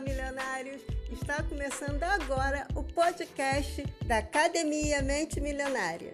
milionários! Está começando agora o podcast da Academia Mente Milionária.